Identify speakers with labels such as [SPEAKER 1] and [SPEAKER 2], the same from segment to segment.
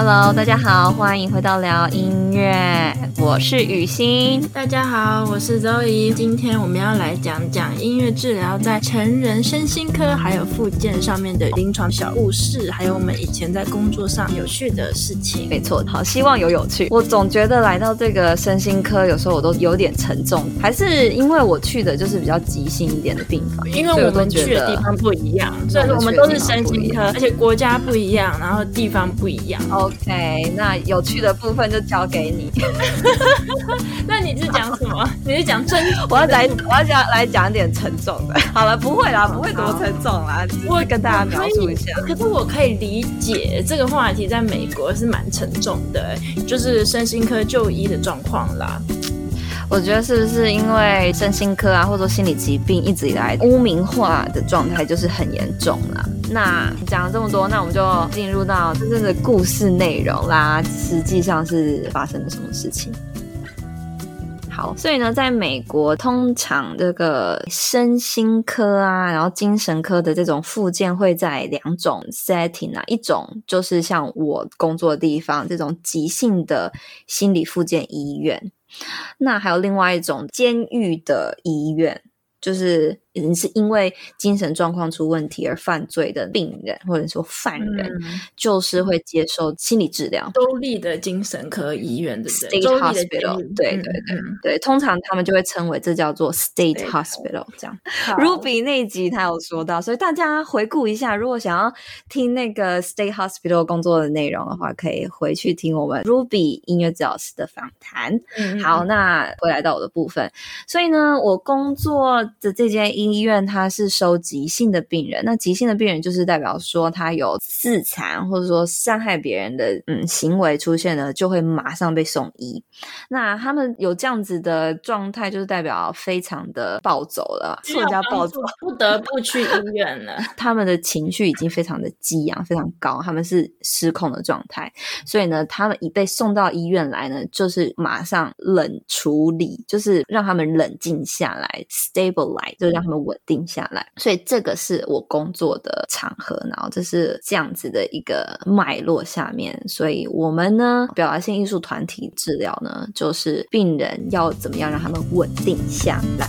[SPEAKER 1] Hello，大家好，欢迎回到聊音。乐，我是雨欣。
[SPEAKER 2] 大家好，我是周怡。今天我们要来讲讲音乐治疗在成人身心科还有附件上面的临床小故事，还有我们以前在工作上有趣的事情。
[SPEAKER 1] 没错，好，希望有有趣。我总觉得来到这个身心科，有时候我都有点沉重，还是因为我去的就是比较急性一点的病房，
[SPEAKER 2] 因为我们去的地方不一样，所以我们都是身心科，而且国家不一样，然后地方不一样。
[SPEAKER 1] OK，那有趣的部分就交给你。
[SPEAKER 2] 那你是讲什么？你是讲真？
[SPEAKER 1] 我要来，我要讲来讲点沉重的。好了，不会啦，不会多沉重啦。我会跟大家描述一下。
[SPEAKER 2] 可是我可以理解这个话题在美国是蛮沉重的，就是身心科就医的状况啦。
[SPEAKER 1] 我觉得是不是因为身心科啊，或者说心理疾病一直以来污名化的状态就是很严重啦？那讲了这么多，那我们就进入到真正的故事内容啦。实际上是发生了什么事情？好，所以呢，在美国，通常这个身心科啊，然后精神科的这种复健会在两种 setting 啊，一种就是像我工作的地方这种急性的心理复健医院。那还有另外一种监狱的医院，就是。人是因为精神状况出问题而犯罪的病人，或者说犯人，嗯、就是会接受心理治疗。
[SPEAKER 2] 州立的精神科医院，对不对
[SPEAKER 1] ？State Hospital，对对对、嗯、对，通常他们就会称为这叫做 State Hospital。这样，Ruby 那一集他有说到，所以大家回顾一下，如果想要听那个 State Hospital 工作的内容的话，可以回去听我们 Ruby 音乐治疗师的访谈。嗯，好，那回来到我的部分，所以呢，我工作的这间医医院它是收急性的病人，那急性的病人就是代表说他有自残或者说伤害别人的嗯行为出现了，就会马上被送医。那他们有这样子的状态，就是代表非常的暴走了，人家暴走
[SPEAKER 2] 不得不去医院了。
[SPEAKER 1] 他们的情绪已经非常的激昂，非常高，他们是失控的状态。所以呢，他们一被送到医院来呢，就是马上冷处理，就是让他们冷静下来，stabilize，就让他们。稳定下来，所以这个是我工作的场合，然后这是这样子的一个脉络下面，所以我们呢，表达性艺术团体治疗呢，就是病人要怎么样让他们稳定下来。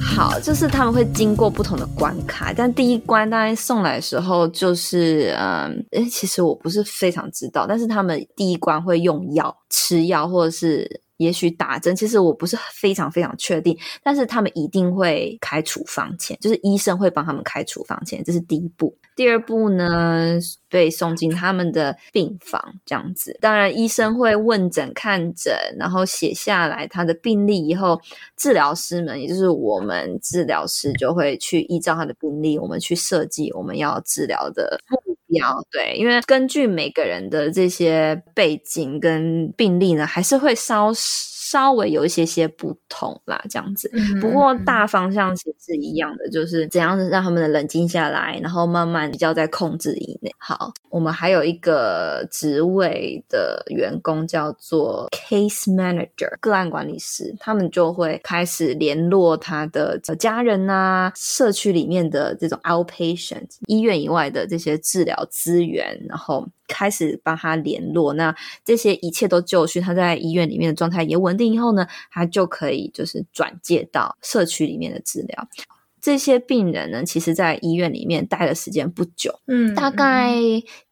[SPEAKER 1] 好，就是他们会经过不同的关卡，但第一关当然送来的时候就是，嗯，诶，其实我不是非常知道，但是他们第一关会用药吃药，或者是。也许打针，其实我不是非常非常确定，但是他们一定会开处方签，就是医生会帮他们开处方签，这是第一步。第二步呢，被送进他们的病房，这样子。当然，医生会问诊、看诊，然后写下来他的病历以后，治疗师们，也就是我们治疗师，就会去依照他的病历，我们去设计我们要治疗的目标。对，因为根据每个人的这些背景跟病历呢，还是会稍稍微有一些些不同啦，这样子。不过大方向其实是一样的，就是怎样让他们的冷静下来，然后慢慢比较在控制以内。好，我们还有一个职位的员工叫做 case manager，个案管理师，他们就会开始联络他的家人啊，社区里面的这种 outpatient 医院以外的这些治疗资源，然后。开始帮他联络，那这些一切都就绪，他在医院里面的状态也稳定以后呢，他就可以就是转介到社区里面的治疗。这些病人呢，其实在医院里面待的时间不久，嗯，大概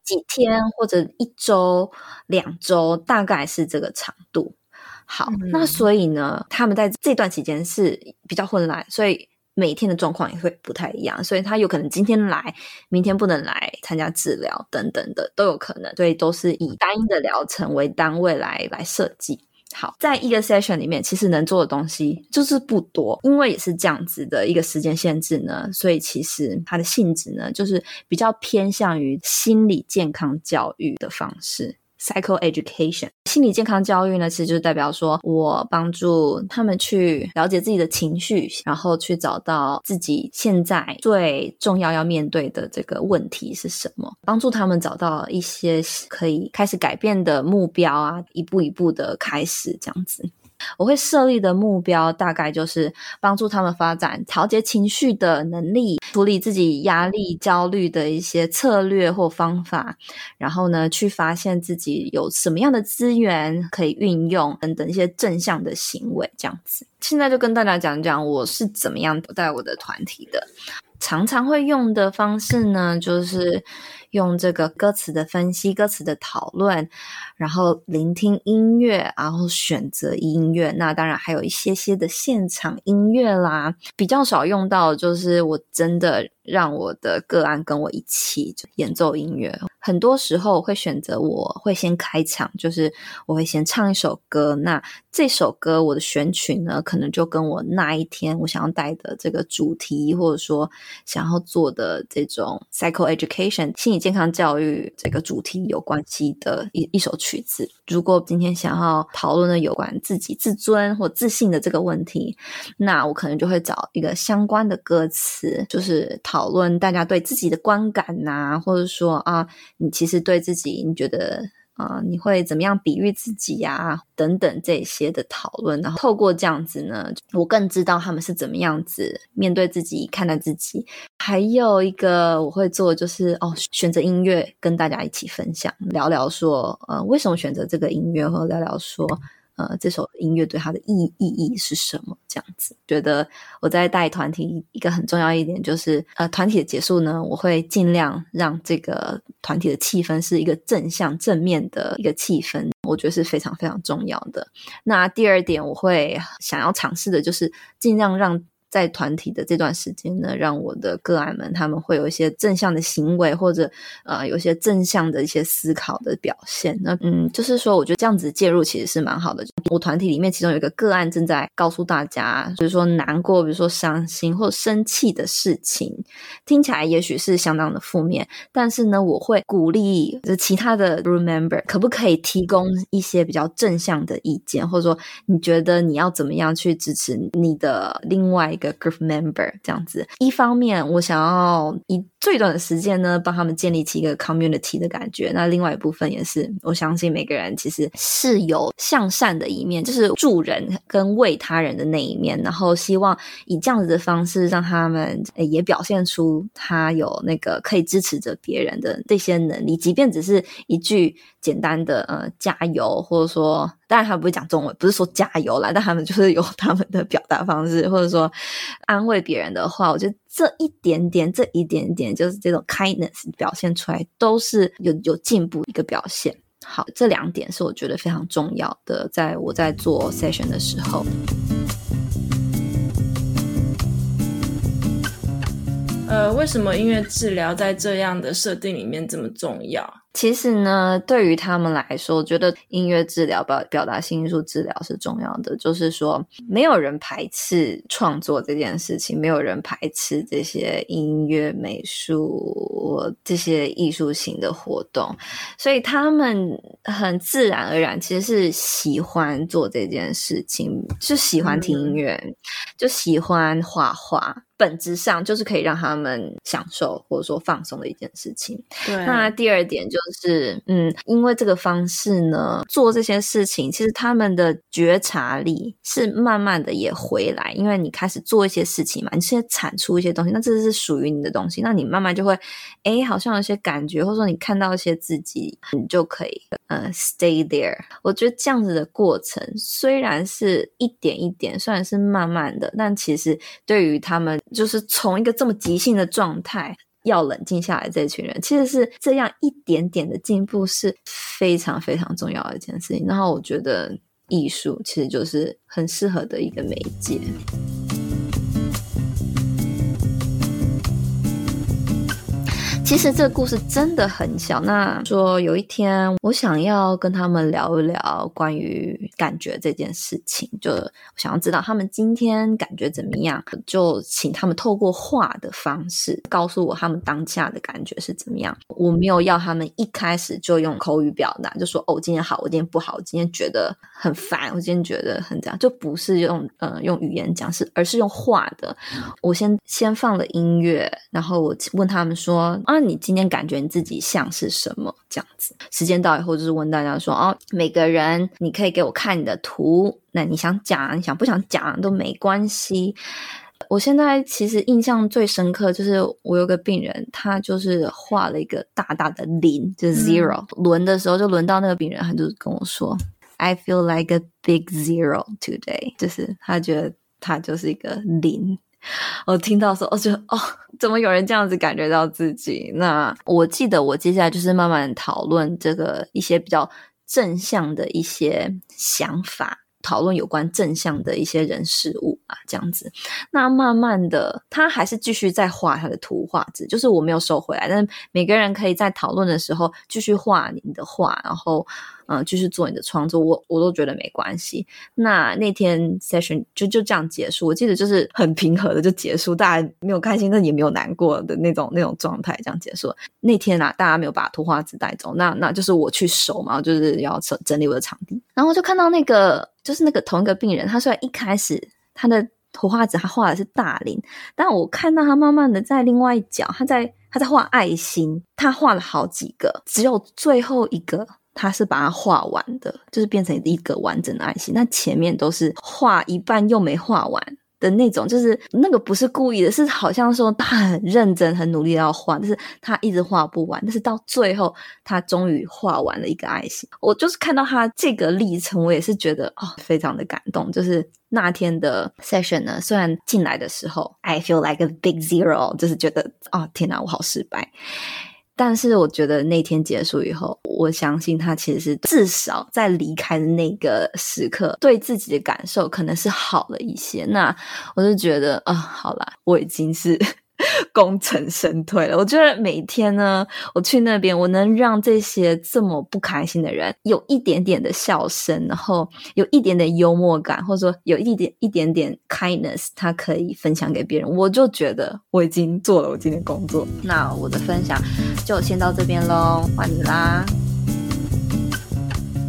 [SPEAKER 1] 几天或者一周、两周，大概是这个长度。好，嗯、那所以呢，他们在这段期间是比较混乱，所以。每天的状况也会不太一样，所以他有可能今天来，明天不能来参加治疗等等的都有可能，所以都是以单一的疗程为单位来来设计。好，在一个 session 里面，其实能做的东西就是不多，因为也是这样子的一个时间限制呢，所以其实它的性质呢，就是比较偏向于心理健康教育的方式。Psycho education，心理健康教育呢，其实就是代表说我帮助他们去了解自己的情绪，然后去找到自己现在最重要要面对的这个问题是什么，帮助他们找到一些可以开始改变的目标啊，一步一步的开始这样子。我会设立的目标大概就是帮助他们发展调节情绪的能力，处理自己压力、焦虑的一些策略或方法，然后呢，去发现自己有什么样的资源可以运用等等一些正向的行为，这样子。现在就跟大家讲讲我是怎么样带我的团体的。常常会用的方式呢，就是用这个歌词的分析、歌词的讨论，然后聆听音乐，然后选择音乐。那当然还有一些些的现场音乐啦，比较少用到，就是我真的。让我的个案跟我一起演奏音乐，很多时候我会选择我会先开场，就是我会先唱一首歌。那这首歌我的选曲呢，可能就跟我那一天我想要带的这个主题，或者说想要做的这种 psycho education 心理健康教育这个主题有关系的一一首曲子。如果今天想要讨论的有关自己自尊或自信的这个问题，那我可能就会找一个相关的歌词，就是。讨论大家对自己的观感呐、或者说啊，你其实对自己，你觉得啊，你会怎么样比喻自己呀、等等这些的讨论，然后透过这样子呢，我更知道他们是怎么样子面对自己、看待自己。还有一个我会做就是哦，选择音乐跟大家一起分享，聊聊说呃，为什么选择这个音乐，或聊聊说。呃，这首音乐对他的意意义是什么？这样子，觉得我在带团体一个很重要一点就是，呃，团体的结束呢，我会尽量让这个团体的气氛是一个正向、正面的一个气氛，我觉得是非常非常重要的。那第二点，我会想要尝试的就是尽量让。在团体的这段时间呢，让我的个案们他们会有一些正向的行为，或者呃，有一些正向的一些思考的表现。那嗯，就是说，我觉得这样子介入其实是蛮好的。我团体里面其中有一个个案正在告诉大家，就是说难过，比如说伤心或生气的事情，听起来也许是相当的负面，但是呢，我会鼓励就其他的 group member 可不可以提供一些比较正向的意见，或者说你觉得你要怎么样去支持你的另外一个 group member 这样子，一方面我想要一最短的时间呢，帮他们建立起一个 community 的感觉。那另外一部分也是，我相信每个人其实是有向善的一面，就是助人跟为他人的那一面。然后希望以这样子的方式，让他们也表现出他有那个可以支持着别人的这些能力，即便只是一句。简单的呃加油，或者说当然他不会讲中文，不是说加油啦，但他们就是有他们的表达方式，或者说安慰别人的话，我觉得这一点点，这一点点就是这种 kindness 表现出来，都是有有进步一个表现。好，这两点是我觉得非常重要的，在我在做 session 的时候。
[SPEAKER 2] 呃，为什么音乐治疗在这样的设定里面这么重要？
[SPEAKER 1] 其实呢，对于他们来说，我觉得音乐治疗表表达性艺术治疗是重要的。就是说，没有人排斥创作这件事情，没有人排斥这些音乐、美术这些艺术型的活动，所以他们很自然而然，其实是喜欢做这件事情，就喜欢听音乐，就喜欢画画。本质上就是可以让他们享受或者说放松的一件事情。
[SPEAKER 2] 对，
[SPEAKER 1] 那第二点就是，嗯，因为这个方式呢，做这些事情，其实他们的觉察力是慢慢的也回来，因为你开始做一些事情嘛，你现在产出一些东西，那这是属于你的东西，那你慢慢就会，哎，好像有些感觉，或者说你看到一些自己，你就可以，呃，stay there。我觉得这样子的过程虽然是一点一点，虽然是慢慢的，但其实对于他们。就是从一个这么急性的状态，要冷静下来，这群人其实是这样一点点的进步是非常非常重要的一件事情。然后我觉得艺术其实就是很适合的一个媒介。其实这个故事真的很小。那说有一天，我想要跟他们聊一聊关于感觉这件事情，就想要知道他们今天感觉怎么样，就请他们透过画的方式告诉我他们当下的感觉是怎么样。我没有要他们一开始就用口语表达，就说哦，今天好，我今天不好，我今天觉得很烦，我今天觉得很这样，就不是用呃用语言讲，是而是用画的。我先先放了音乐，然后我问他们说啊。你今天感觉你自己像是什么？这样子，时间到以后就是问大家说，哦，每个人你可以给我看你的图，那你想讲，你想不想讲都没关系。我现在其实印象最深刻就是我有个病人，他就是画了一个大大的零，就是 zero。嗯、轮的时候就轮到那个病人，他就跟我说：“I feel like a big zero today。”就是他觉得他就是一个零。我听到说，我觉得哦，怎么有人这样子感觉到自己？那我记得我接下来就是慢慢讨论这个一些比较正向的一些想法。讨论有关正向的一些人事物啊，这样子。那慢慢的，他还是继续在画他的图画纸，就是我没有收回来。但是每个人可以在讨论的时候继续画你的画，然后。嗯，继续做你的创作，我我都觉得没关系。那那天 session 就就这样结束，我记得就是很平和的就结束，大家没有开心，但也没有难过的那种那种状态，这样结束。那天啊，大家没有把图画纸带走，那那就是我去收嘛，就是要整整理我的场地。然后就看到那个就是那个同一个病人，他虽然一开始他的图画纸他画的是大林，但我看到他慢慢的在另外一角，他在他在画爱心，他画了好几个，只有最后一个。他是把它画完的，就是变成一个完整的爱心。那前面都是画一半又没画完的那种，就是那个不是故意的，是好像说他很认真、很努力要画，但是他一直画不完。但是到最后，他终于画完了一个爱心。我就是看到他这个历程，我也是觉得哦，非常的感动。就是那天的 session 呢，虽然进来的时候，I feel like a big zero，就是觉得哦，天哪，我好失败。但是我觉得那天结束以后，我相信他其实是至少在离开的那个时刻，对自己的感受可能是好了一些。那我就觉得啊、好啦，我已经是。功成身退了。我觉得每天呢，我去那边，我能让这些这么不开心的人有一点点的笑声，然后有一点点幽默感，或者说有一点一点点 kindness，他可以分享给别人，我就觉得我已经做了我今天工作。那我的分享就先到这边喽，换你啦。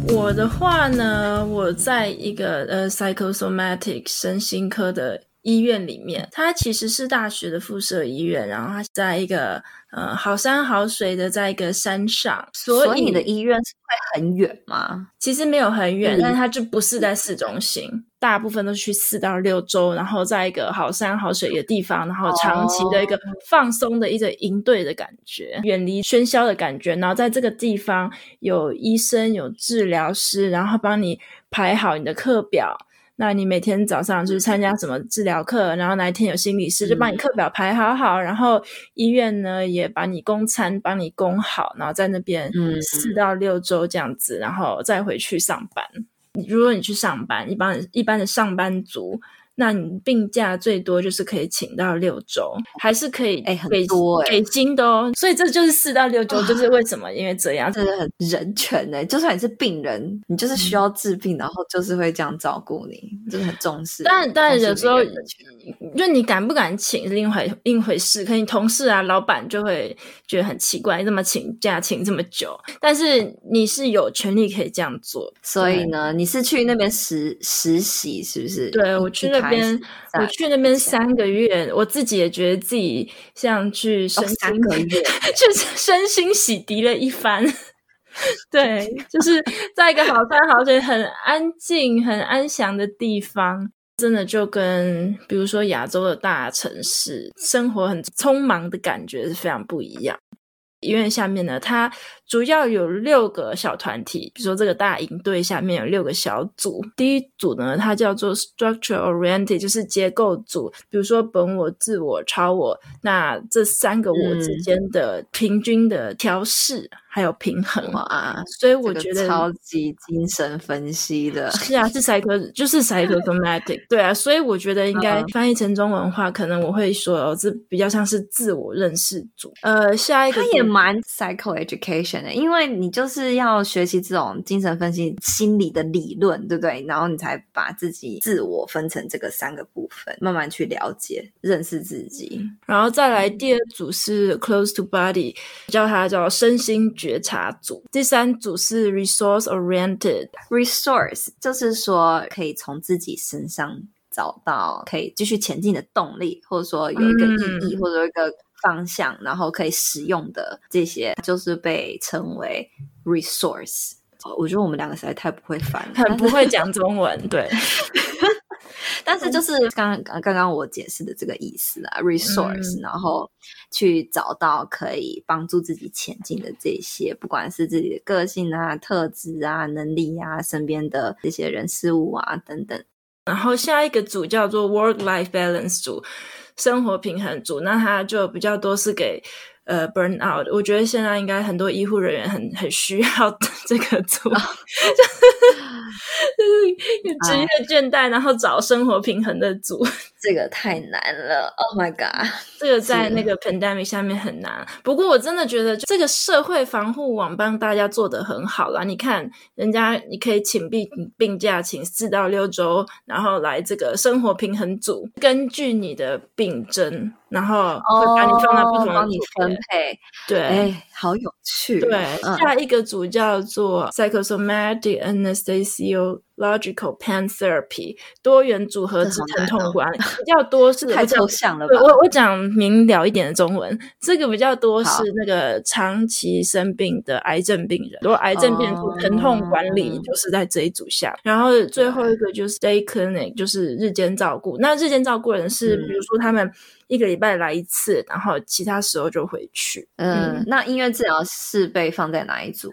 [SPEAKER 2] 我的话呢，我在一个呃 psychosomatic 身心科的。医院里面，它其实是大学的附设医院，然后它在一个呃好山好水的，在一个山上，所以，
[SPEAKER 1] 所以你的医院是会很远吗？
[SPEAKER 2] 其实没有很远，嗯、但它就不是在市中心，大部分都去四到六周，然后在一个好山好水的地方，然后长期的一个放松的一个营队的感觉，远离喧嚣的感觉，然后在这个地方有医生有治疗师，然后帮你排好你的课表。那你每天早上就是参加什么治疗课，然后哪一天有心理师就帮你课表排好好，嗯、然后医院呢也把你供餐帮你供好，然后在那边四到六周这样子，然后再回去上班。如果你去上班，一般一般的上班族。那你病假最多就是可以请到六周，还是可以哎、欸、很多、欸、给薪的哦。所以这就是四到六周，就是为什么？因为这样
[SPEAKER 1] 真的很人权呢、欸。就算你是病人，你就是需要治病，嗯、然后就是会这样照顾你，就是很重视。
[SPEAKER 2] 但但有时候，就你敢不敢请是另外一回事。可能你同事啊、老板就会觉得很奇怪，你怎么请假请这么久？但是你是有权利可以这样做。
[SPEAKER 1] 所以呢，你是去那边实实习是不是？
[SPEAKER 2] 对，我去那。那边我去那边三个月，我自己也觉得自己像去身心、哦、三个月，就 是身心洗涤了一番。对，就是在一个好山好水、很安静、很安详的地方，真的就跟比如说亚洲的大城市生活很匆忙的感觉是非常不一样。医院下面呢，它主要有六个小团体，比如说这个大营队下面有六个小组。第一组呢，它叫做 structure oriented，就是结构组，比如说本我、自我、超我，那这三个我之间的平均的调试。嗯还有平衡啊，所以我觉得
[SPEAKER 1] 超级精神分析的，
[SPEAKER 2] 是啊，是 psycho，就是 psychosomatic，对啊，所以我觉得应该翻译成中文话，可能我会说哦，这比较像是自我认识组。呃，下一个
[SPEAKER 1] 它也蛮 psycho education 的，因为你就是要学习这种精神分析心理的理论，对不对？然后你才把自己自我分成这个三个部分，慢慢去了解、认识自己。
[SPEAKER 2] 然后再来第二组是 close to body，叫它叫身心。觉察组，第三组是 resource oriented，resource
[SPEAKER 1] 就是说可以从自己身上找到可以继续前进的动力，或者说有一个意义，嗯、或者有一个方向，然后可以使用的这些，就是被称为 resource。我觉得我们两个实在太不会翻，
[SPEAKER 2] 很不会讲中文，对。
[SPEAKER 1] 但是就是刚刚刚刚我解释的这个意思啊，resource，、嗯、然后去找到可以帮助自己前进的这些，不管是自己的个性啊、特质啊、能力啊、身边的这些人事物啊等等。
[SPEAKER 2] 然后下一个组叫做 work-life balance 组，生活平衡组，那它就比较多是给。呃，burn out，我觉得现在应该很多医护人员很很需要 这个组，就是就是职业倦怠，然后找生活平衡的组，
[SPEAKER 1] 这个太难了。Oh my god，
[SPEAKER 2] 这个在那个 pandemic 下面很难。不过我真的觉得这个社会防护网帮大家做得很好啦。你看人家，你可以请病病假，请四到六周，然后来这个生活平衡组，根据你的病征。然后会把你放到不同的组，帮你分
[SPEAKER 1] 配。
[SPEAKER 2] 对，
[SPEAKER 1] 哎，好有趣。
[SPEAKER 2] 对，下一个组叫做 Psychosomatic Anesthesiological Pain Therapy 多元组合之疼痛管理，比较多是
[SPEAKER 1] 太抽象了吧？
[SPEAKER 2] 我我讲明了一点的中文，这个比较多是那个长期生病的癌症病人，如果癌症病人疼痛管理就是在这一组下。然后最后一个就是 Day Clinic，就是日间照顾。那日间照顾人是，比如说他们。一个礼拜来一次，然后其他时候就回去。
[SPEAKER 1] 嗯，嗯，那音乐治疗是被放在哪一组？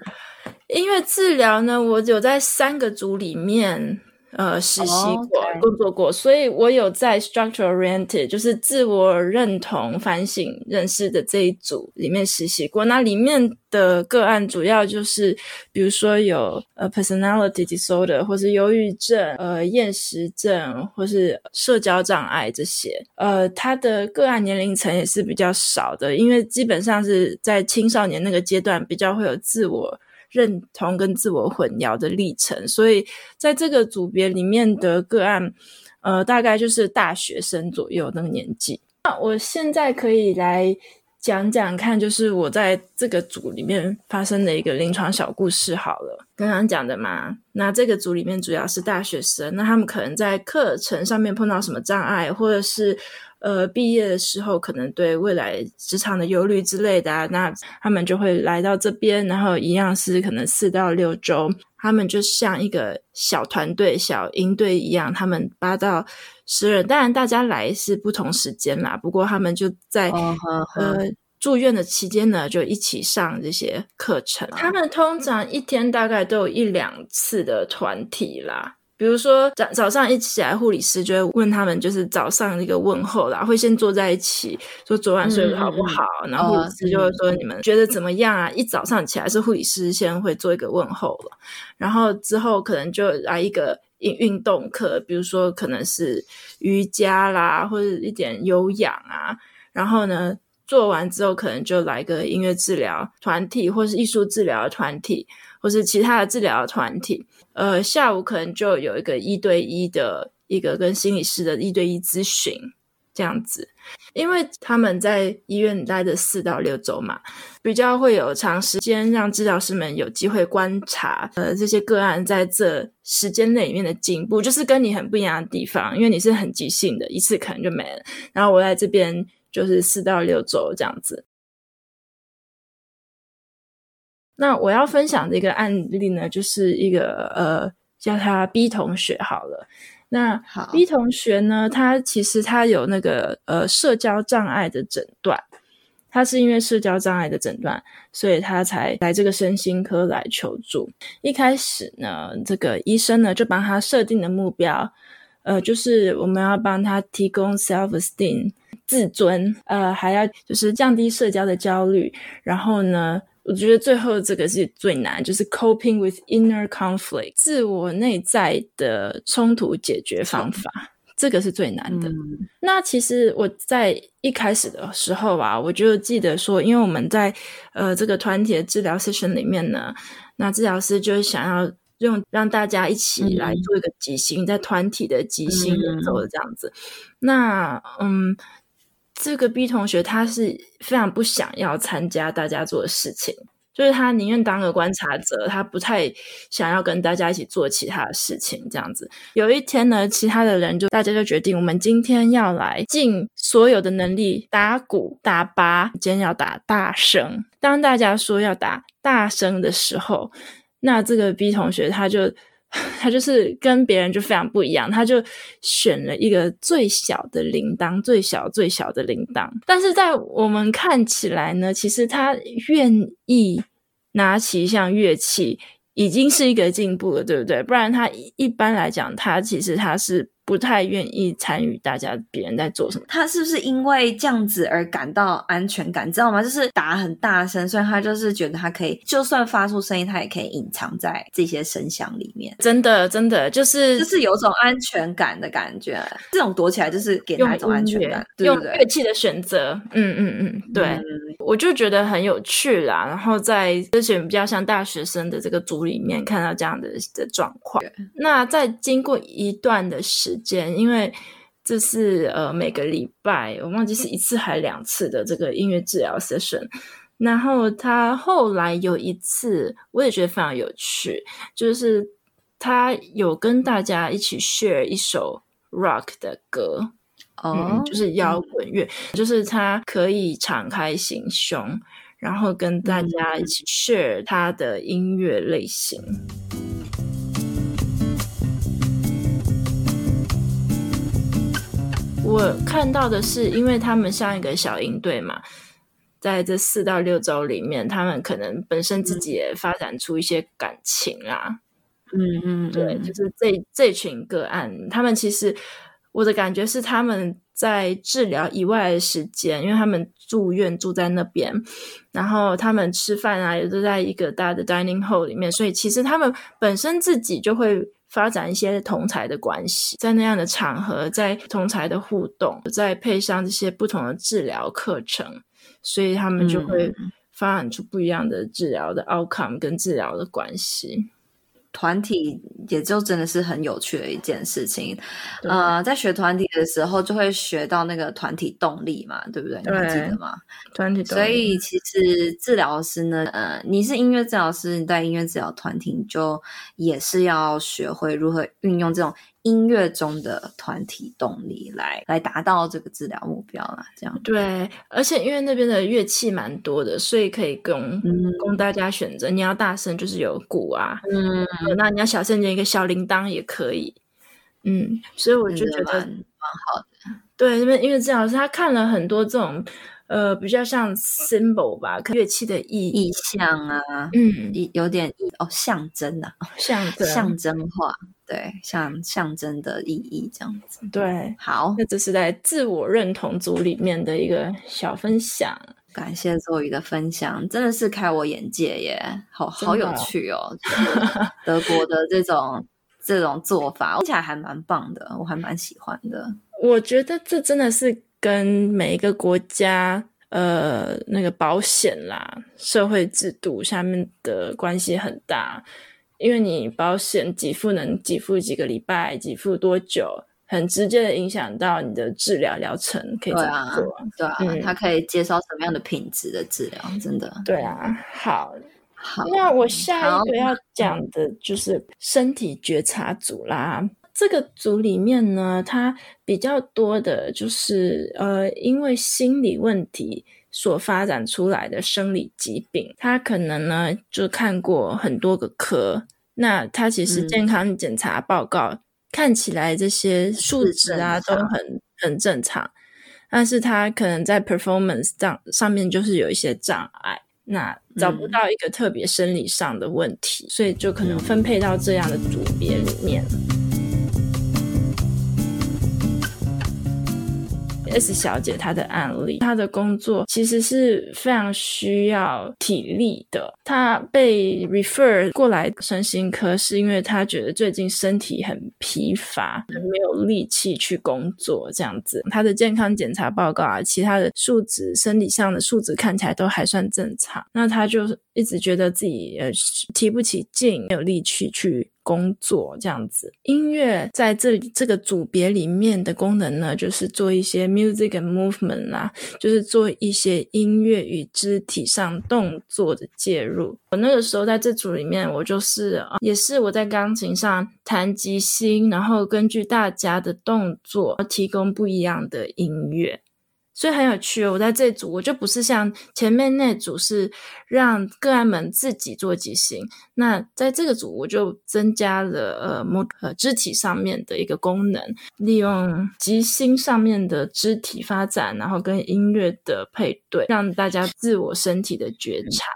[SPEAKER 2] 音乐治疗呢？我有在三个组里面。呃，实习过，oh. 工作过，所以我有在 structure oriented，就是自我认同、反省、认识的这一组里面实习过。那里面的个案主要就是，比如说有呃 personality disorder，或是忧郁症、呃厌食症，或是社交障碍这些。呃，他的个案年龄层也是比较少的，因为基本上是在青少年那个阶段比较会有自我。认同跟自我混淆的历程，所以在这个组别里面的个案，呃，大概就是大学生左右那个年纪。那我现在可以来讲讲看，就是我在这个组里面发生的一个临床小故事。好了，刚刚讲的嘛，那这个组里面主要是大学生，那他们可能在课程上面碰到什么障碍，或者是。呃，毕业的时候可能对未来职场的忧虑之类的啊，那他们就会来到这边，然后一样是可能四到六周，他们就像一个小团队、小营队一样，他们八到十人，当然大家来是不同时间啦，不过他们就在、oh. 呃住院的期间呢，就一起上这些课程。他们通常一天大概都有一两次的团体啦。比如说早早上一起来，护理师就会问他们，就是早上一个问候啦，会先坐在一起说昨晚睡得好不好，嗯、然后护理师就会说你们觉得怎么样啊？嗯、一早上起来是护理师先会做一个问候了，然后之后可能就来一个运运动课，比如说可能是瑜伽啦，或者一点有氧啊，然后呢做完之后可能就来个音乐治疗团体，或是艺术治疗团体，或是其他的治疗团体。呃，下午可能就有一个一对一的一个跟心理师的一对一咨询这样子，因为他们在医院待的四到六周嘛，比较会有长时间让治疗师们有机会观察呃这些个案在这时间内里面的进步，就是跟你很不一样的地方，因为你是很即兴的，一次可能就没了，然后我在这边就是四到六周这样子。那我要分享的一个案例呢，就是一个呃，叫他 B 同学好了。那 B 同学呢，他其实他有那个呃社交障碍的诊断，他是因为社交障碍的诊断，所以他才来这个身心科来求助。一开始呢，这个医生呢就帮他设定的目标，呃，就是我们要帮他提供 self-esteem 自尊，呃，还要就是降低社交的焦虑，然后呢。我觉得最后这个是最难，就是 coping with inner conflict，自我内在的冲突解决方法，这个是最难的。嗯、那其实我在一开始的时候啊，我就记得说，因为我们在呃这个团体的治疗 session 里面呢，那治疗师就是想要用让大家一起来做一个即兴，嗯、在团体的即兴演奏的这样子。嗯、那嗯。这个 B 同学他是非常不想要参加大家做的事情，就是他宁愿当个观察者，他不太想要跟大家一起做其他的事情。这样子，有一天呢，其他的人就大家就决定，我们今天要来尽所有的能力打鼓打八，今天要打大声。当大家说要打大声的时候，那这个 B 同学他就。他就是跟别人就非常不一样，他就选了一个最小的铃铛，最小最小的铃铛。但是在我们看起来呢，其实他愿意拿起一项乐器，已经是一个进步了，对不对？不然他一般来讲，他其实他是。不太愿意参与大家别人在做什么，
[SPEAKER 1] 他是不是因为这样子而感到安全感？知道吗？就是打很大声，所以他就是觉得他可以，就算发出声音，他也可以隐藏在这些声响里面。
[SPEAKER 2] 真的，真的就是
[SPEAKER 1] 就是有种安全感的感觉。这种躲起来就是给他一种安全感，对不对？
[SPEAKER 2] 用乐器的选择，嗯嗯嗯，对，嗯、我就觉得很有趣啦。然后在之前比较像大学生的这个组里面，看到这样的的状况。那在经过一段的时间。因为这是呃每个礼拜，我忘记是一次还是两次的这个音乐治疗 session。然后他后来有一次，我也觉得非常有趣，就是他有跟大家一起 share 一首 rock 的歌，哦、嗯，就是摇滚乐，嗯、就是他可以敞开心胸，然后跟大家一起 share 他的音乐类型。我看到的是，因为他们像一个小营队嘛，在这四到六周里面，他们可能本身自己也发展出一些感情啊，嗯嗯，对，就是这这群个案，他们其实我的感觉是他们在治疗以外的时间，因为他们住院住在那边，然后他们吃饭啊也都在一个大的 dining hall 里面，所以其实他们本身自己就会。发展一些同才的关系，在那样的场合，在同才的互动，再配上这些不同的治疗课程，所以他们就会发展出不一样的治疗的 outcome 跟治疗的关系。
[SPEAKER 1] 团体也就真的是很有趣的一件事情，呃，在学团体的时候就会学到那个团体动力嘛，对不对？对，你还记得吗？
[SPEAKER 2] 团体动力。
[SPEAKER 1] 所以其实治疗师呢，呃，你是音乐治疗师，你在音乐治疗团体，你就也是要学会如何运用这种。音乐中的团体动力来来达到这个治疗目标啦，这样
[SPEAKER 2] 对，而且因为那边的乐器蛮多的，所以可以供、嗯、供大家选择。你要大声就是有鼓啊，嗯，那你要小声点，一个小铃铛也可以。嗯，所以我就觉得蛮
[SPEAKER 1] 好的。
[SPEAKER 2] 对，那边音乐治疗师他看了很多这种呃比较像 symbol 吧，乐器的意
[SPEAKER 1] 意象啊，嗯，有点意哦象征啊，
[SPEAKER 2] 象征
[SPEAKER 1] 象征化。对，像象征的意义这样子。
[SPEAKER 2] 对，
[SPEAKER 1] 好，
[SPEAKER 2] 那这是在自我认同组里面的一个小分享。
[SPEAKER 1] 感谢 Zoe 的分享，真的是开我眼界耶，好好有趣哦。德国的这种这种做法，听起来还蛮棒的，我还蛮喜欢的。
[SPEAKER 2] 我觉得这真的是跟每一个国家呃那个保险啦、社会制度下面的关系很大。因为你保险给付能给付几个礼拜，给付多久，很直接的影响到你的治疗疗程可以怎么做？
[SPEAKER 1] 对啊，对啊，它、嗯、可以接受什么样的品质的治疗？真的。
[SPEAKER 2] 对啊，好，好。那我下一个要讲的就是身体觉察组啦。这个组里面呢，它比较多的就是呃，因为心理问题。所发展出来的生理疾病，他可能呢就看过很多个科，那他其实健康检查报告、嗯、看起来这些数值啊都很很正常，但是他可能在 performance 上上面就是有一些障碍，那找不到一个特别生理上的问题，嗯、所以就可能分配到这样的组别里面。S 小姐她的案例，她的工作其实是非常需要体力的。她被 refer 过来身心科，是因为她觉得最近身体很疲乏，没有力气去工作这样子。她的健康检查报告啊，其他的数值、生理上的数值看起来都还算正常。那她就一直觉得自己呃提不起劲，没有力气去。工作这样子。音乐在这里这个组别里面的功能呢，就是做一些 music and movement 啦，就是做一些音乐与肢体上动作的介入。我那个时候在这组里面，我就是也是我在钢琴上弹即兴，然后根据大家的动作提供不一样的音乐。所以很有趣哦，我在这组我就不是像前面那组是让个案们自己做即兴，那在这个组我就增加了呃模呃肢体上面的一个功能，利用即兴上面的肢体发展，然后跟音乐的配对，让大家自我身体的觉察。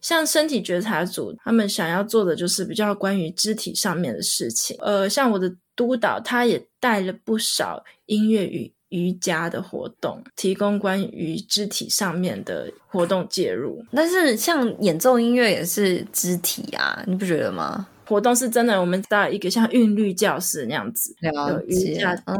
[SPEAKER 2] 像身体觉察组，他们想要做的就是比较关于肢体上面的事情。呃，像我的督导，他也带了不少音乐与。瑜伽的活动，提供关于肢体上面的活动介入。
[SPEAKER 1] 但是像演奏音乐也是肢体啊，你不觉得吗？
[SPEAKER 2] 活动是真的，我们到一个像韵律教室那样子，
[SPEAKER 1] 有瑜伽。
[SPEAKER 2] 嗯，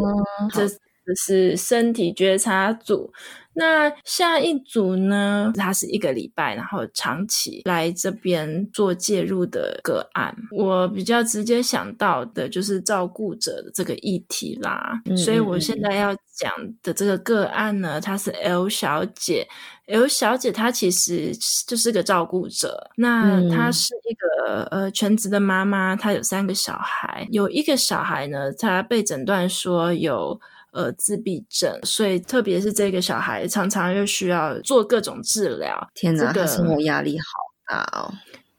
[SPEAKER 2] 这这是身体觉察组。那下一组呢？他是一个礼拜，然后长期来这边做介入的个案。我比较直接想到的就是照顾者的这个议题啦。嗯嗯嗯，所以我现在要讲的这个个案呢，她是 L 小姐。L 小姐她其实就是个照顾者。那她是一个、嗯、呃全职的妈妈，她有三个小孩，有一个小孩呢，她被诊断说有。呃，自闭症，所以特别是这个小孩，常常又需要做各种治疗。
[SPEAKER 1] 天哪，这个生活压力好大哦。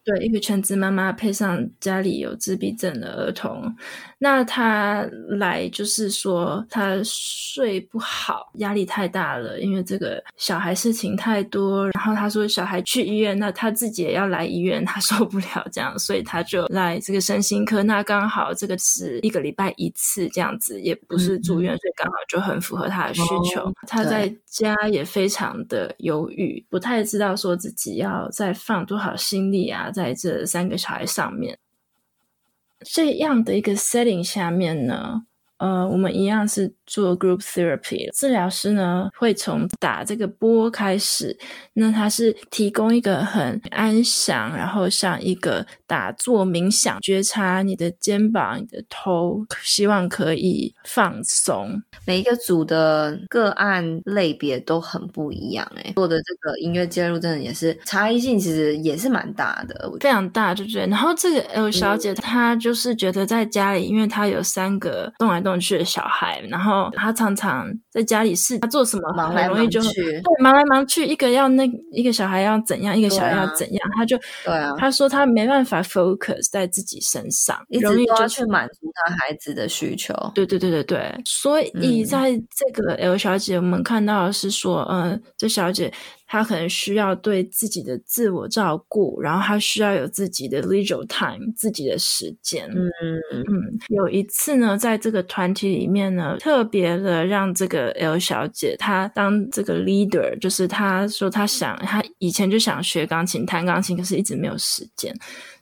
[SPEAKER 2] 对，一个全职妈妈配上家里有自闭症的儿童，那他来就是说他睡不好，压力太大了，因为这个小孩事情太多。然后他说小孩去医院，那他自己也要来医院，他 受不了这样，所以他就来这个身心科。那刚好这个是一个礼拜一次这样子，也不是住院，嗯、所以刚好就很符合他的需求。她、哦、在家也非常的犹豫，不太知道说自己要再放多少心力啊。在这三个小孩上面，这样的一个 setting 下面呢，呃，我们一样是做 group therapy，治疗师呢会从打这个波开始，那他是提供一个很安详，然后像一个打坐冥想，觉察你的肩膀、你的头，希望可以放松。
[SPEAKER 1] 每一个组的个案类别都很不一样，哎，做的这个音乐介入真的也是差异性，其实也是蛮大的，
[SPEAKER 2] 非常大，对不对？然后这个 L 小姐她就是觉得在家里，因为她有三个动来动去的小孩，然后他常常在家里是他做什么
[SPEAKER 1] 忙来忙去，对，
[SPEAKER 2] 忙来忙去，一个要那一个小孩要怎样，一个小孩要怎样，他就
[SPEAKER 1] 对啊，
[SPEAKER 2] 他说他没办法 focus 在自己身上，
[SPEAKER 1] 一直都要去满足他孩子的需求，
[SPEAKER 2] 对对对对对，所以。在这个 L 小姐，我们看到的是说，嗯，这小姐。他可能需要对自己的自我照顾，然后他需要有自己的 leisure time，自己的时间。嗯嗯。有一次呢，在这个团体里面呢，特别的让这个 L 小姐她当这个 leader，就是她说她想，她以前就想学钢琴，弹钢琴，可是一直没有时间，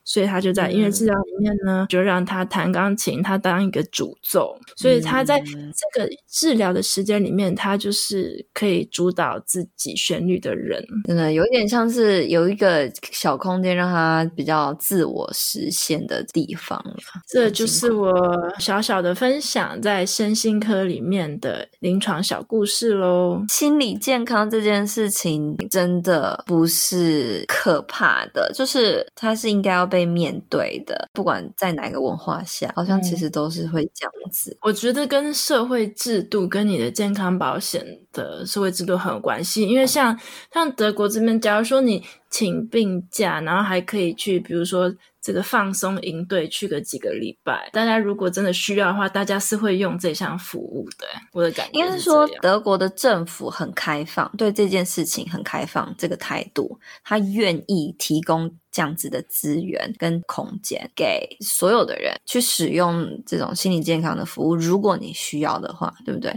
[SPEAKER 2] 所以他就在音乐治疗里面呢，就让他弹钢琴，他当一个主奏，所以他在这个治疗的时间里面，他就是可以主导自己旋律的。人
[SPEAKER 1] 真的有点像是有一个小空间，让他比较自我实现的地方了。
[SPEAKER 2] 这就是我小小的分享，在身心科里面的临床小故事喽。
[SPEAKER 1] 心理健康这件事情真的不是可怕的，就是它是应该要被面对的。不管在哪个文化下，好像其实都是会这样子。嗯，
[SPEAKER 2] 我觉得跟社会制度跟你的健康保险的社会制度很有关系，因为像。像德国这边，假如说你请病假，然后还可以去，比如说这个放松营队去个几个礼拜。大家如果真的需要的话，大家是会用这项服务的。我的感觉
[SPEAKER 1] 应该是说，德国的政府很开放，对这件事情很开放，这个态度，他愿意提供这样子的资源跟空间给所有的人去使用这种心理健康的服务。如果你需要的话，对不对？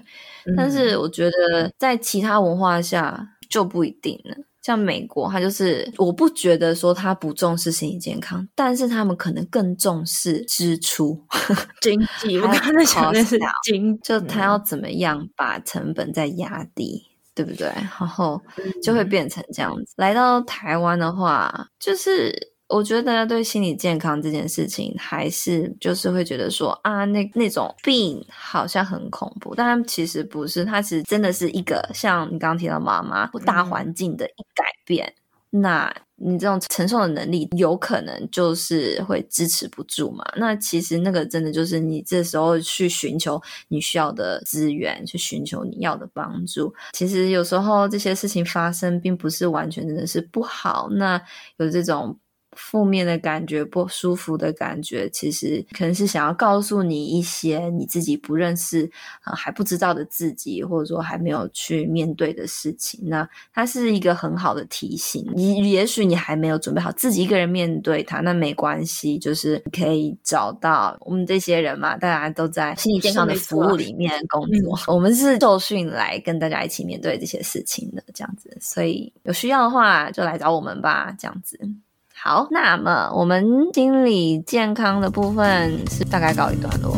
[SPEAKER 1] 嗯、但是我觉得在其他文化下。就不一定了。像美国，他就是我不觉得说他不重视心理健康，但是他们可能更重视支出
[SPEAKER 2] 经济。我刚才想的是经，
[SPEAKER 1] 就他要怎么样把成本再压低，对不对？然后就会变成这样子。来到台湾的话，就是我觉得大家对心理健康这件事情，还是就是会觉得说啊，那那种病好像很恐怖，但其实不是，它其实真的是一个像你刚刚提到妈妈或大环境的一改变。嗯、那你这种承受的能力，有可能就是会支持不住嘛？那其实那个真的就是你这时候去寻求你需要的资源，去寻求你要的帮助。其实有时候这些事情发生，并不是完全真的是不好。那有这种。负面的感觉，不舒服的感觉，其实可能是想要告诉你一些你自己不认识、呃、还不知道的自己，或者说还没有去面对的事情。那它是一个很好的提醒。你也许你还没有准备好自己一个人面对它，那没关系，就是可以找到我们这些人嘛，大家都在心理健康的服务里面工作，我们是受训来跟大家一起面对这些事情的，这样子。所以有需要的话，就来找我们吧，这样子。好，那么我们心理健康的部分是大概告一段落。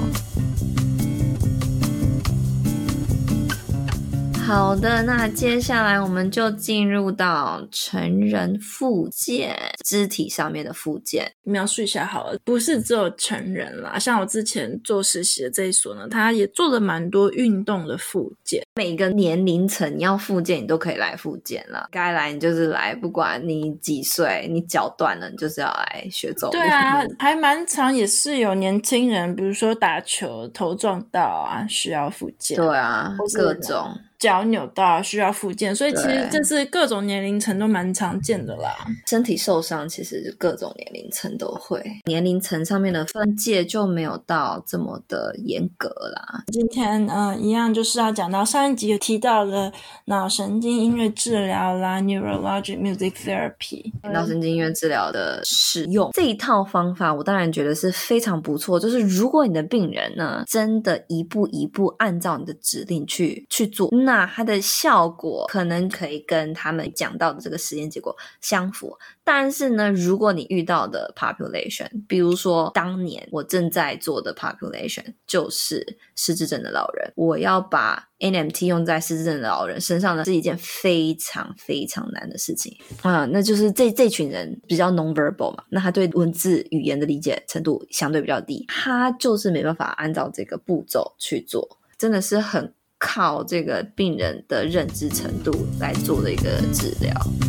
[SPEAKER 1] 好的，那接下来我们就进入到成人附件，肢体上面的附件。
[SPEAKER 2] 描述一下好了，不是只有成人啦，像我之前做实习的这一所呢，他也做了蛮多运动的附件。
[SPEAKER 1] 每个年龄层你要附件，你都可以来附件了。该来你就是来，不管你几岁，你脚断了，你就是要来学走路。
[SPEAKER 2] 对啊，还蛮常，也是有年轻人，比如说打球头撞到啊，需要附件。
[SPEAKER 1] 对啊，各种。
[SPEAKER 2] 脚扭到需要复健，所以其实这是各种年龄层都蛮常见的啦。
[SPEAKER 1] 身体受伤其实各种年龄层都会，年龄层上面的分界就没有到这么的严格啦。
[SPEAKER 2] 今天嗯、呃，一样就是要讲到上一集有提到的脑神经音乐治疗啦，Neurologic Music Therapy，
[SPEAKER 1] 脑神经音乐治疗的使用这一套方法，我当然觉得是非常不错。就是如果你的病人呢，真的一步一步按照你的指令去去做。那它的效果可能可以跟他们讲到的这个实验结果相符，但是呢，如果你遇到的 population，比如说当年我正在做的 population 就是失智症的老人，我要把 NMT 用在失智症的老人身上呢，是一件非常非常难的事情啊。那就是这这群人比较 non-verbal 嘛，那他对文字语言的理解程度相对比较低，他就是没办法按照这个步骤去做，真的是很。靠这个病人的认知程度来做的一个治疗。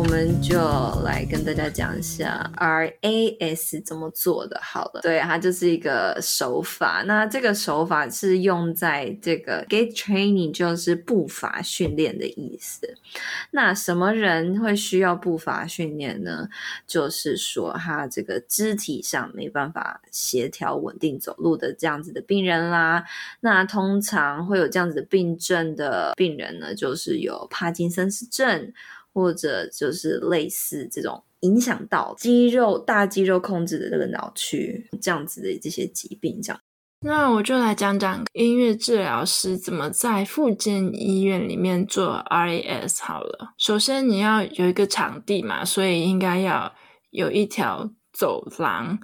[SPEAKER 1] 我们就来跟大家讲一下 RAS 怎么做的。好了，对，它就是一个手法。那这个手法是用在这个 gait training，就是步伐训练的意思。那什么人会需要步伐训练呢？就是说他这个肢体上没办法协调稳定走路的这样子的病人啦。那通常会有这样子的病症的病人呢，就是有帕金森氏症。或者就是类似这种影响到肌肉、大肌肉控制的这个脑区这样子的这些疾病，这样。
[SPEAKER 2] 那我就来讲讲音乐治疗师怎么在复健医院里面做 RAS 好了。首先你要有一个场地嘛，所以应该要有一条走廊。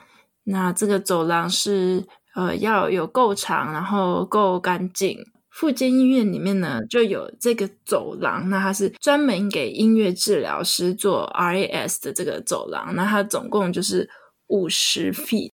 [SPEAKER 2] 那这个走廊是呃要有够长，然后够干净。附近医院里面呢，就有这个走廊，那它是专门给音乐治疗师做 RAS 的这个走廊，那它总共就是五十 feet。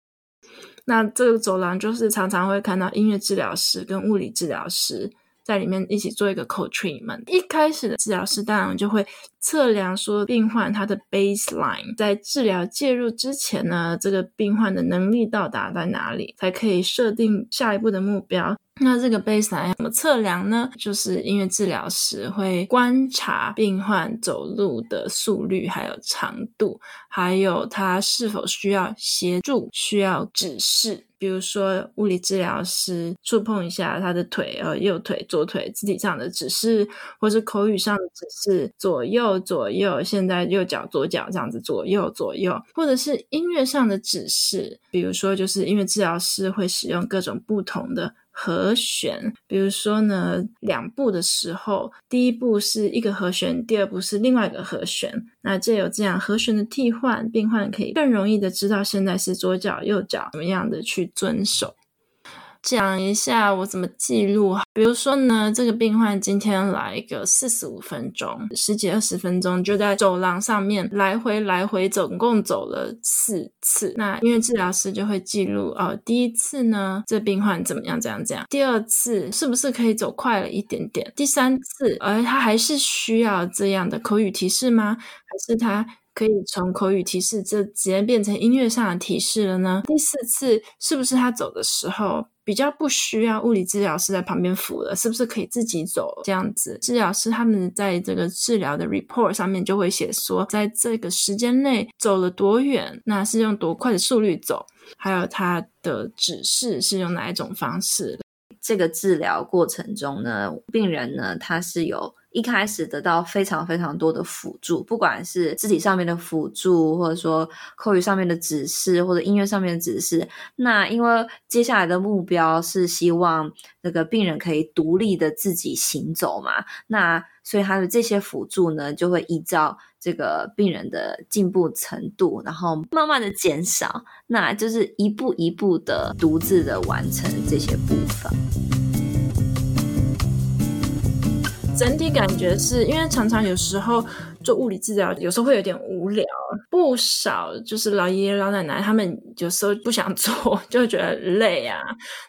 [SPEAKER 2] 那这个走廊就是常常会看到音乐治疗师跟物理治疗师在里面一起做一个 co-treatment。一开始的治疗师当然就会测量说病患他的 baseline，在治疗介入之前呢，这个病患的能力到达在哪里，才可以设定下一步的目标。那这个 baseline 怎么测量呢？就是音乐治疗师会观察病患走路的速率，还有长度，还有他是否需要协助、需要指示。比如说，物理治疗师触碰一下他的腿，呃，右腿、左腿肢体上的指示，或是口语上的指示，左右、左右，现在右脚、左脚这样子，左右、左右，或者是音乐上的指示。比如说，就是音乐治疗师会使用各种不同的。和弦，比如说呢，两步的时候，第一步是一个和弦，第二步是另外一个和弦。那借有这样和弦的替换，病患可以更容易的知道现在是左脚、右脚怎么样的去遵守。讲一下我怎么记录。比如说呢，这个病患今天来一个四十五分钟，十几二十分钟，就在走廊上面来回来回，总共走了四次。那音乐治疗师就会记录哦，第一次呢，这病患怎么样，怎样，怎样？第二次是不是可以走快了一点点？第三次，而他还是需要这样的口语提示吗？还是他？可以从口语提示这直接变成音乐上的提示了呢？第四次是不是他走的时候比较不需要物理治疗师在旁边扶了？是不是可以自己走这样子？治疗师他们在这个治疗的 report 上面就会写说，在这个时间内走了多远，那是用多快的速率走，还有他的指示是用哪一种方式。
[SPEAKER 1] 这个治疗过程中呢，病人呢他是有。一开始得到非常非常多的辅助，不管是肢体上面的辅助，或者说口语上面的指示，或者音乐上面的指示。那因为接下来的目标是希望那个病人可以独立的自己行走嘛，那所以他的这些辅助呢，就会依照这个病人的进步程度，然后慢慢的减少，那就是一步一步的独自的完成这些部分。
[SPEAKER 2] 整体感觉是因为常常有时候做物理治疗，有时候会有点无聊。不少就是老爷爷老奶奶，他们有时候不想做，就会觉得累啊，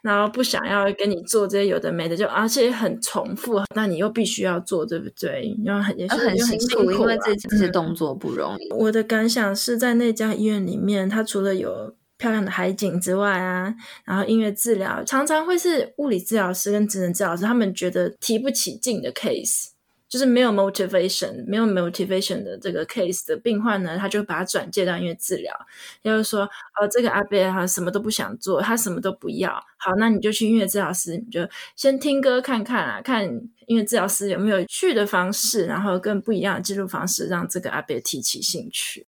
[SPEAKER 2] 然后不想要跟你做这些有的没的，就而且很重复，那你又必须要做，对不对？因为很也是很辛苦，
[SPEAKER 1] 因为这这些动作不容易。
[SPEAKER 2] 我的感想是在那家医院里面，他除了有。漂亮的海景之外啊，然后音乐治疗常常会是物理治疗师跟职能治疗师他们觉得提不起劲的 case，就是没有 motivation，没有 motivation 的这个 case 的病患呢，他就把他转介到音乐治疗，就是说，哦，这个阿伯他什么都不想做，他什么都不要，好，那你就去音乐治疗师，你就先听歌看看啊，看音乐治疗师有没有趣的方式，然后更不一样的记录方式，让这个阿伯提起兴趣。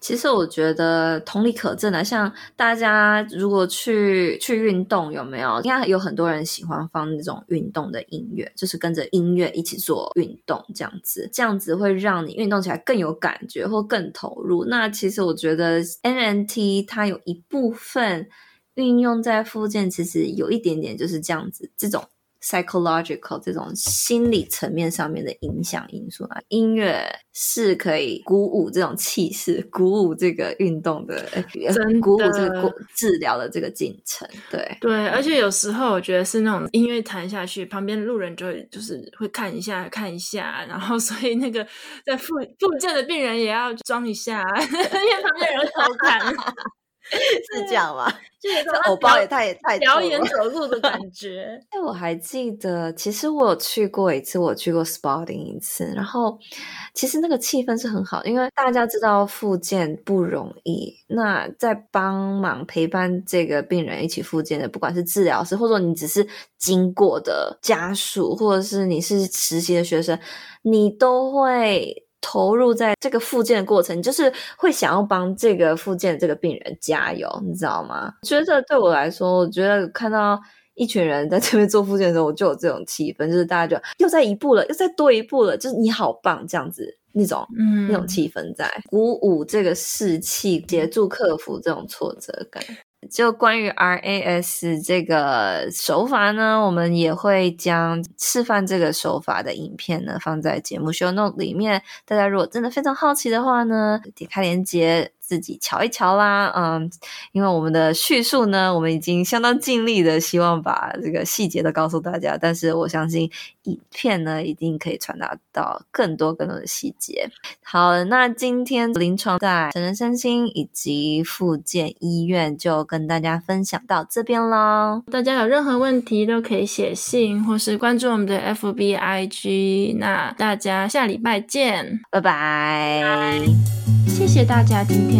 [SPEAKER 1] 其实我觉得同理可证的，像大家如果去去运动，有没有？应该有很多人喜欢放那种运动的音乐，就是跟着音乐一起做运动，这样子，这样子会让你运动起来更有感觉或更投入。那其实我觉得 NNT 它有一部分运用在附件，其实有一点点就是这样子，这种。Psychological 这种心理层面上面的影响因素啊，音乐是可以鼓舞这种气势，鼓舞这个运动的，真鼓舞这个治疗的这个进程。对
[SPEAKER 2] 对，而且有时候我觉得是那种音乐弹下去，旁边路人就会就是会看一下看一下，然后所以那个在复复健的病人也要装一下，因为旁边人偷看。
[SPEAKER 1] 是这样吗？
[SPEAKER 2] 这
[SPEAKER 1] 偶包也太太
[SPEAKER 2] 表演走路的 感觉。
[SPEAKER 1] 哎，我还记得，其实我有去过一次，我去过 spotting 一次，然后其实那个气氛是很好，因为大家知道复健不容易。那在帮忙陪伴这个病人一起复健的，不管是治疗师，或者你只是经过的家属，或者是你是实习的学生，你都会。投入在这个复健的过程，就是会想要帮这个复健这个病人加油，你知道吗？觉得对我来说，我觉得看到一群人在这边做复健的时候，我就有这种气氛，就是大家就又在一步了，又再多一步了，就是你好棒这样子那种，嗯，那种气氛在鼓舞这个士气，协助克服这种挫折感。就关于 RAS 这个手法呢，我们也会将示范这个手法的影片呢放在节目 show note 里面。大家如果真的非常好奇的话呢，点开链接。自己瞧一瞧啦，嗯，因为我们的叙述呢，我们已经相当尽力的希望把这个细节都告诉大家，但是我相信影片呢一定可以传达到更多更多的细节。好，那今天临床在成人身心以及复健医院就跟大家分享到这边喽。
[SPEAKER 2] 大家有任何问题都可以写信或是关注我们的 FB IG。那大家下礼拜见，
[SPEAKER 1] 拜拜。
[SPEAKER 2] 谢谢大家今天